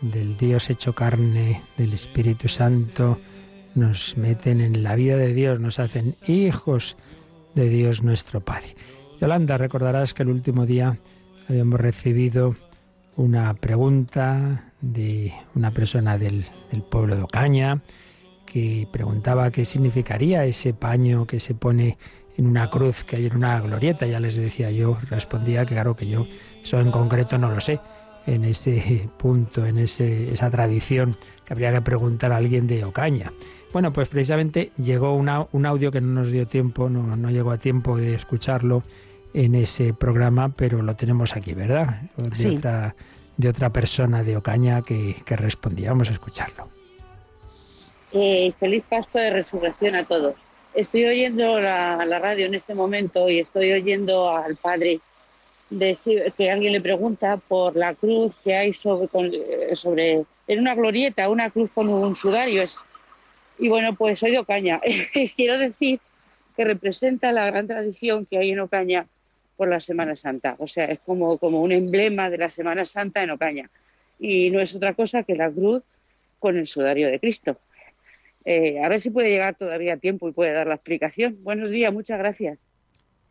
[SPEAKER 2] del Dios hecho carne, del Espíritu Santo, nos meten en la vida de Dios, nos hacen hijos de Dios nuestro Padre. Yolanda, recordarás que el último día habíamos recibido una pregunta de una persona del, del pueblo de Ocaña que preguntaba qué significaría ese paño que se pone en una cruz que hay en una glorieta. Ya les decía yo, respondía que claro que yo eso en concreto no lo sé, en ese punto, en ese, esa tradición que habría que preguntar a alguien de Ocaña. Bueno, pues precisamente llegó una, un audio que no nos dio tiempo, no, no llegó a tiempo de escucharlo en ese programa, pero lo tenemos aquí, ¿verdad? De,
[SPEAKER 4] Sí.
[SPEAKER 2] otra, de otra persona de Ocaña que, que respondía. Vamos a escucharlo.
[SPEAKER 7] Eh, feliz Pascua de Resurrección a todos. Estoy oyendo la, radio en este momento y estoy oyendo al padre decir que alguien le pregunta por la cruz que hay sobre, eh, en una glorieta, una cruz con un sudario. Y bueno, pues soy de Ocaña. [laughs] Quiero decir que representa la gran tradición que hay en Ocaña por la Semana Santa. O sea, es como, como un emblema de la Semana Santa en Ocaña. Y no es otra cosa que la cruz con el sudario de Cristo. Eh, a ver si puede llegar todavía a tiempo y puede dar la explicación. Buenos días, muchas gracias.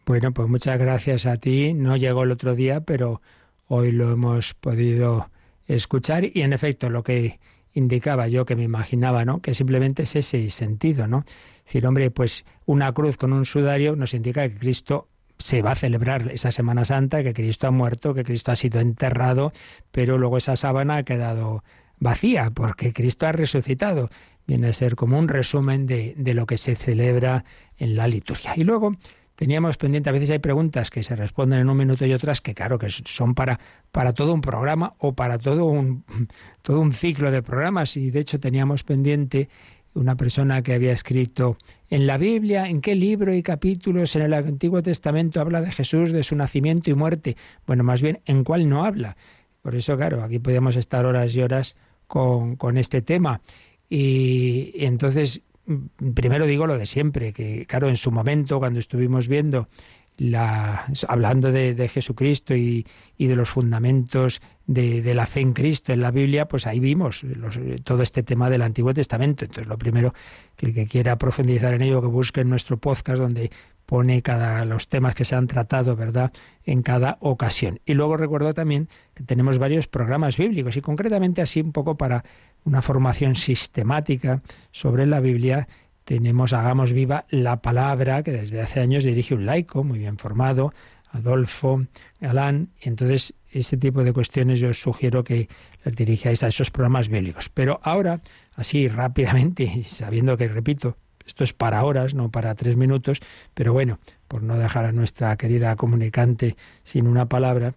[SPEAKER 2] Bueno, pues muchas gracias a ti. No llegó el otro día, pero hoy lo hemos podido escuchar y en efecto lo que indicaba yo que me imaginaba, ¿no? Que simplemente es ese sentido, ¿no? Es decir, hombre, pues una cruz con un sudario nos indica que Cristo se va a celebrar esa Semana Santa, que Cristo ha muerto, que Cristo ha sido enterrado, pero luego esa sábana ha quedado vacía porque Cristo ha resucitado. Viene a ser como un resumen de, de lo que se celebra en la liturgia. Y luego teníamos pendiente, a veces hay preguntas que se responden en un minuto y otras que claro que son para, para todo un programa o para todo un, [laughs] todo un ciclo de programas y de hecho teníamos pendiente una persona que había escrito en la Biblia, en qué libro y capítulos en el Antiguo Testamento habla de Jesús, de su nacimiento y muerte. Bueno, más bien, ¿en cuál no habla? Por eso, claro, aquí podemos estar horas y horas con, con este tema. Y, entonces primero digo lo de siempre, que claro, en su momento, cuando estuvimos viendo la, hablando de, de Jesucristo y, y, de los fundamentos de, la fe en Cristo en la Biblia, pues ahí vimos todo este tema del Antiguo Testamento. Entonces, lo primero, que el que quiera profundizar en ello, que busque en nuestro podcast donde pone cada los temas que se han tratado, ¿verdad?, en cada ocasión. Y luego recuerdo también que tenemos varios programas bíblicos y concretamente así un poco para una formación sistemática sobre la Biblia, tenemos Hagamos viva la palabra, que desde hace años dirige un laico muy bien formado, Adolfo Galán. Entonces, ese tipo de cuestiones yo os sugiero que las dirijáis a esos programas bíblicos. Pero ahora, así rápidamente, [laughs] sabiendo que, repito, esto es para horas, no para tres minutos, pero bueno, por no dejar a nuestra querida comunicante sin una palabra,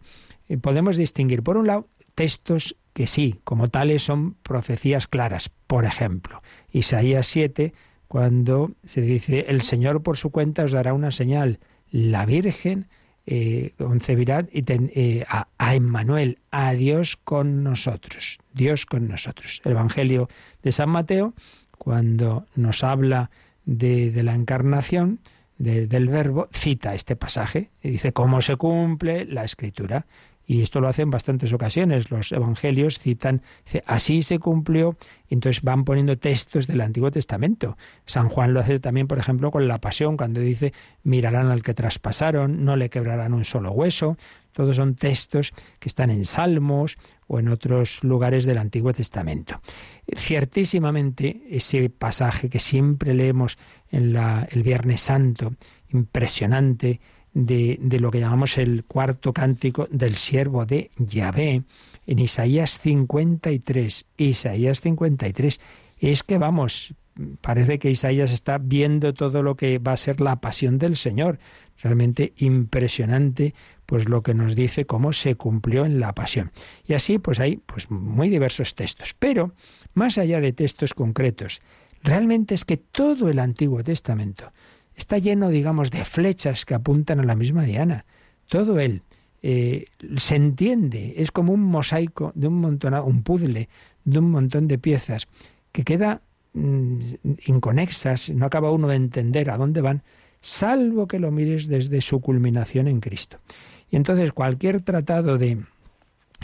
[SPEAKER 2] eh, podemos distinguir, por un lado, textos que sí, como tales son profecías claras. Por ejemplo, Isaías 7, cuando se dice, el Señor por su cuenta os dará una señal, la Virgen eh, concebirá y eh, a, a Emmanuel, a Dios con nosotros, Dios con nosotros. El Evangelio de San Mateo, cuando nos habla de, la encarnación, de, del verbo, cita este pasaje y dice cómo se cumple la escritura. Y esto lo hacen en bastantes ocasiones. Los evangelios citan, dice, así se cumplió, y entonces van poniendo textos del Antiguo Testamento. San Juan lo hace también, por ejemplo, con la pasión, cuando dice, mirarán al que traspasaron, no le quebrarán un solo hueso. Todos son textos que están en Salmos o en otros lugares del Antiguo Testamento. Ciertísimamente, ese pasaje que siempre leemos en el Viernes Santo, impresionante, de, de, lo que llamamos el cuarto cántico del siervo de Yahvé, en Isaías 53. Isaías 53. Es que vamos, parece que Isaías está viendo todo lo que va a ser la pasión del Señor. Realmente impresionante, pues lo que nos dice cómo se cumplió en la pasión. Y así, pues hay pues muy diversos textos. Pero, más allá de textos concretos, realmente es que todo el Antiguo Testamento está lleno, digamos, de flechas que apuntan a la misma diana. Todo él eh, se entiende, es como un mosaico de un montón, un puzzle de un montón de piezas que queda mm, inconexas, no acaba uno de entender a dónde van, salvo que lo mires desde su culminación en Cristo. Y entonces cualquier tratado de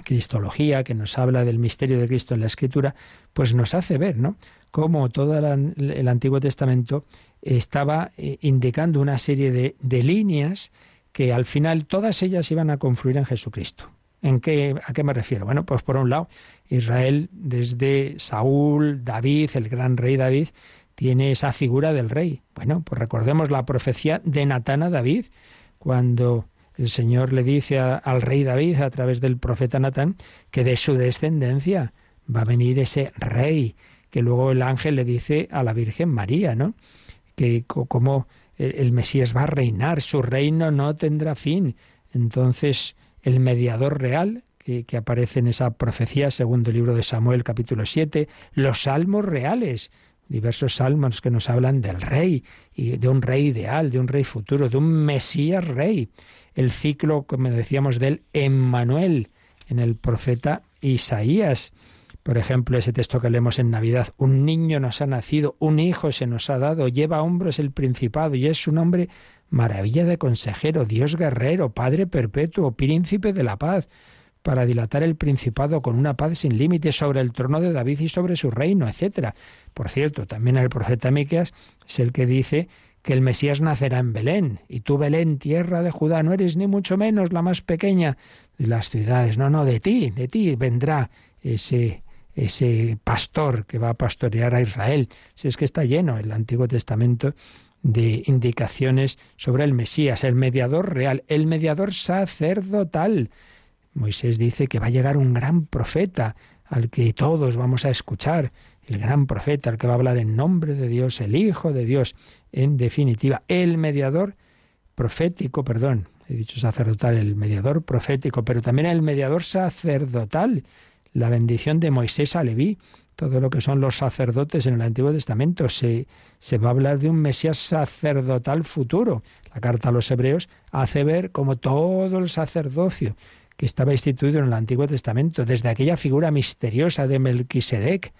[SPEAKER 2] cristología que nos habla del misterio de Cristo en la Escritura, pues nos hace ver, ¿no? Cómo todo el Antiguo Testamento estaba eh, indicando una serie de, de, líneas que al final todas ellas iban a confluir en Jesucristo. ¿En qué, ¿A qué me refiero? Bueno, pues por un lado, Israel desde Saúl, David, el gran rey David, tiene esa figura del rey. Bueno, pues recordemos la profecía de Natán a David, cuando el Señor le dice al rey David a través del profeta Natán que de su descendencia va a venir ese rey, que luego el ángel le dice a la Virgen María, ¿no? que como el Mesías va a reinar, su reino no tendrá fin. Entonces, el mediador real, que, que, aparece en esa profecía, segundo libro de Samuel, capítulo 7, los salmos reales, diversos salmos que nos hablan del rey, y de un rey ideal, de un rey futuro, de un Mesías rey. El ciclo, como decíamos, del Emmanuel, en el profeta Isaías. Por ejemplo, ese texto que leemos en Navidad, un niño nos ha nacido, un hijo se nos ha dado, lleva hombros el principado y es su nombre maravilla de consejero, Dios guerrero, Padre perpetuo, príncipe de la paz. para dilatar el principado con una paz sin límites sobre el trono de David y sobre su reino, etcétera. Por cierto, también el profeta Miqueas es el que dice que el Mesías nacerá en Belén, y tú Belén, tierra de Judá, no eres ni mucho menos la más pequeña de las ciudades. No, no, de ti, de ti vendrá ese ese pastor que va a pastorear a Israel. Si es que está lleno el Antiguo Testamento de indicaciones sobre el Mesías, el mediador real, el mediador sacerdotal. Moisés dice que va a llegar un gran profeta al que todos vamos a escuchar, el gran profeta, al que va a hablar en nombre de Dios, el Hijo de Dios, en definitiva, el mediador profético, perdón, he dicho sacerdotal, el mediador profético, pero también el mediador sacerdotal, la bendición de Moisés a Leví, todo lo que son los sacerdotes en el Antiguo Testamento. Se, se va a hablar de un Mesías sacerdotal futuro. La carta a los hebreos hace ver como todo el sacerdocio que estaba instituido en el Antiguo Testamento, desde aquella figura misteriosa de Melquisedec,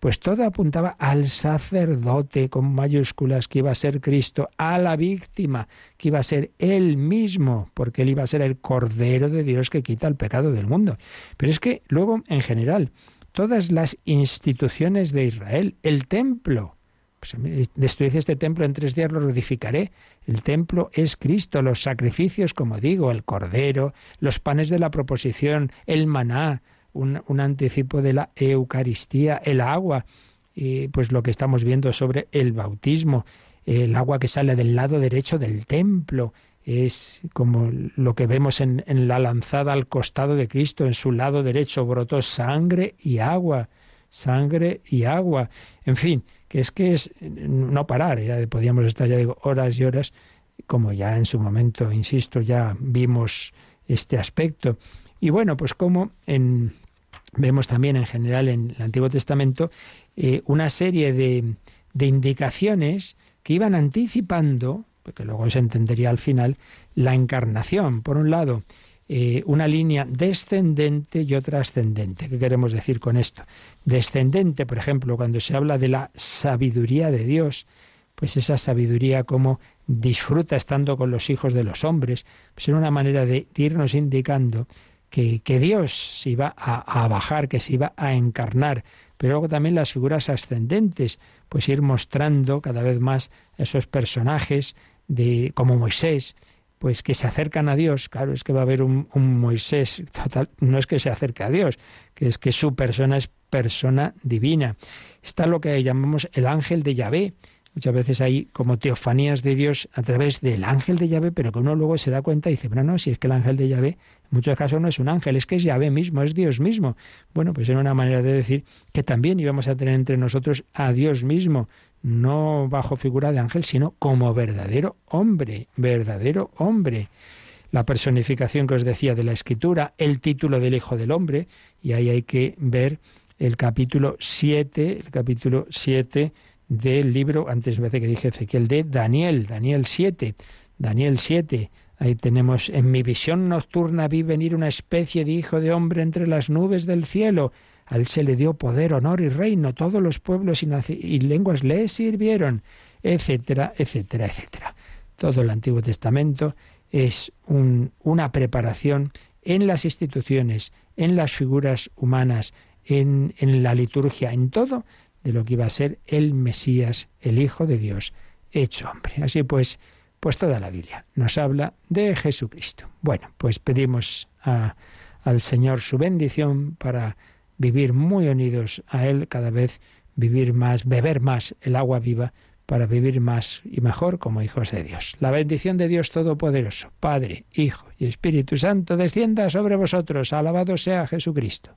[SPEAKER 2] pues todo apuntaba al sacerdote con mayúsculas que iba a ser Cristo, a la víctima que iba a ser él mismo, porque él iba a ser el Cordero de Dios que quita el pecado del mundo. Pero es que luego, en general, todas las instituciones de Israel, el templo, pues, destruid este templo en tres días lo edificaré. El templo es Cristo, los sacrificios, como digo, el cordero, los panes de la proposición, el maná, un, anticipo de la Eucaristía, el agua, y pues lo que estamos viendo sobre el bautismo, el agua que sale del lado derecho del templo, es como lo que vemos en, la lanzada al costado de Cristo, en su lado derecho brotó sangre y agua, sangre y agua. En fin, que es que es no parar, ya podíamos estar, ya digo, horas y horas, como ya en su momento, insisto, ya vimos este aspecto. Y bueno, pues como en, vemos también en general en el Antiguo Testamento eh, una serie de, de indicaciones que iban anticipando que luego se entendería al final, la encarnación. Por un lado, eh, una línea descendente y otra ascendente. ¿Qué queremos decir con esto? Descendente, por ejemplo, cuando se habla de la sabiduría de Dios, pues esa sabiduría como disfruta estando con los hijos de los hombres, pues era una manera de irnos indicando que, Dios se iba a, bajar, que se iba a encarnar, pero luego también las figuras ascendentes, pues ir mostrando cada vez más esos personajes de como Moisés, pues que se acercan a Dios, claro, es que va a haber un, Moisés total, no es que se acerque a Dios, que es que su persona es persona divina. Está lo que llamamos el ángel de Yahvé. Muchas veces hay como teofanías de Dios a través del ángel de Yahvé, pero que uno luego se da cuenta y dice, bueno, no, si es que el ángel de Yahvé muchos casos no es un ángel, es que es Yahvé mismo, es Dios mismo. Bueno, pues era una manera de decir que también íbamos a tener entre nosotros a Dios mismo, no bajo figura de ángel, sino como verdadero hombre, verdadero hombre. La personificación que os decía de la escritura, el título del Hijo del Hombre, y ahí hay que ver el capítulo 7, el capítulo 7 del libro, antes veces que dije Ezequiel, de Daniel, Daniel 7, Daniel 7. Ahí tenemos, en mi visión nocturna vi venir una especie de hijo de hombre entre las nubes del cielo a él se le dio poder, honor y reino. Todos los pueblos y, lenguas le sirvieron, etcétera, etcétera, etcétera. Todo el Antiguo Testamento es una preparación en las instituciones, en las figuras humanas, en, en la liturgia, en todo de lo que iba a ser el Mesías, el Hijo de Dios, hecho hombre. Así pues, pues toda la Biblia nos habla de Jesucristo. Bueno, pues pedimos al Señor su bendición para vivir muy unidos a Él, cada vez vivir más, beber más el agua viva para vivir más y mejor como hijos de Dios. La bendición de Dios Todopoderoso, Padre, Hijo y Espíritu Santo, descienda sobre vosotros. Alabado sea Jesucristo.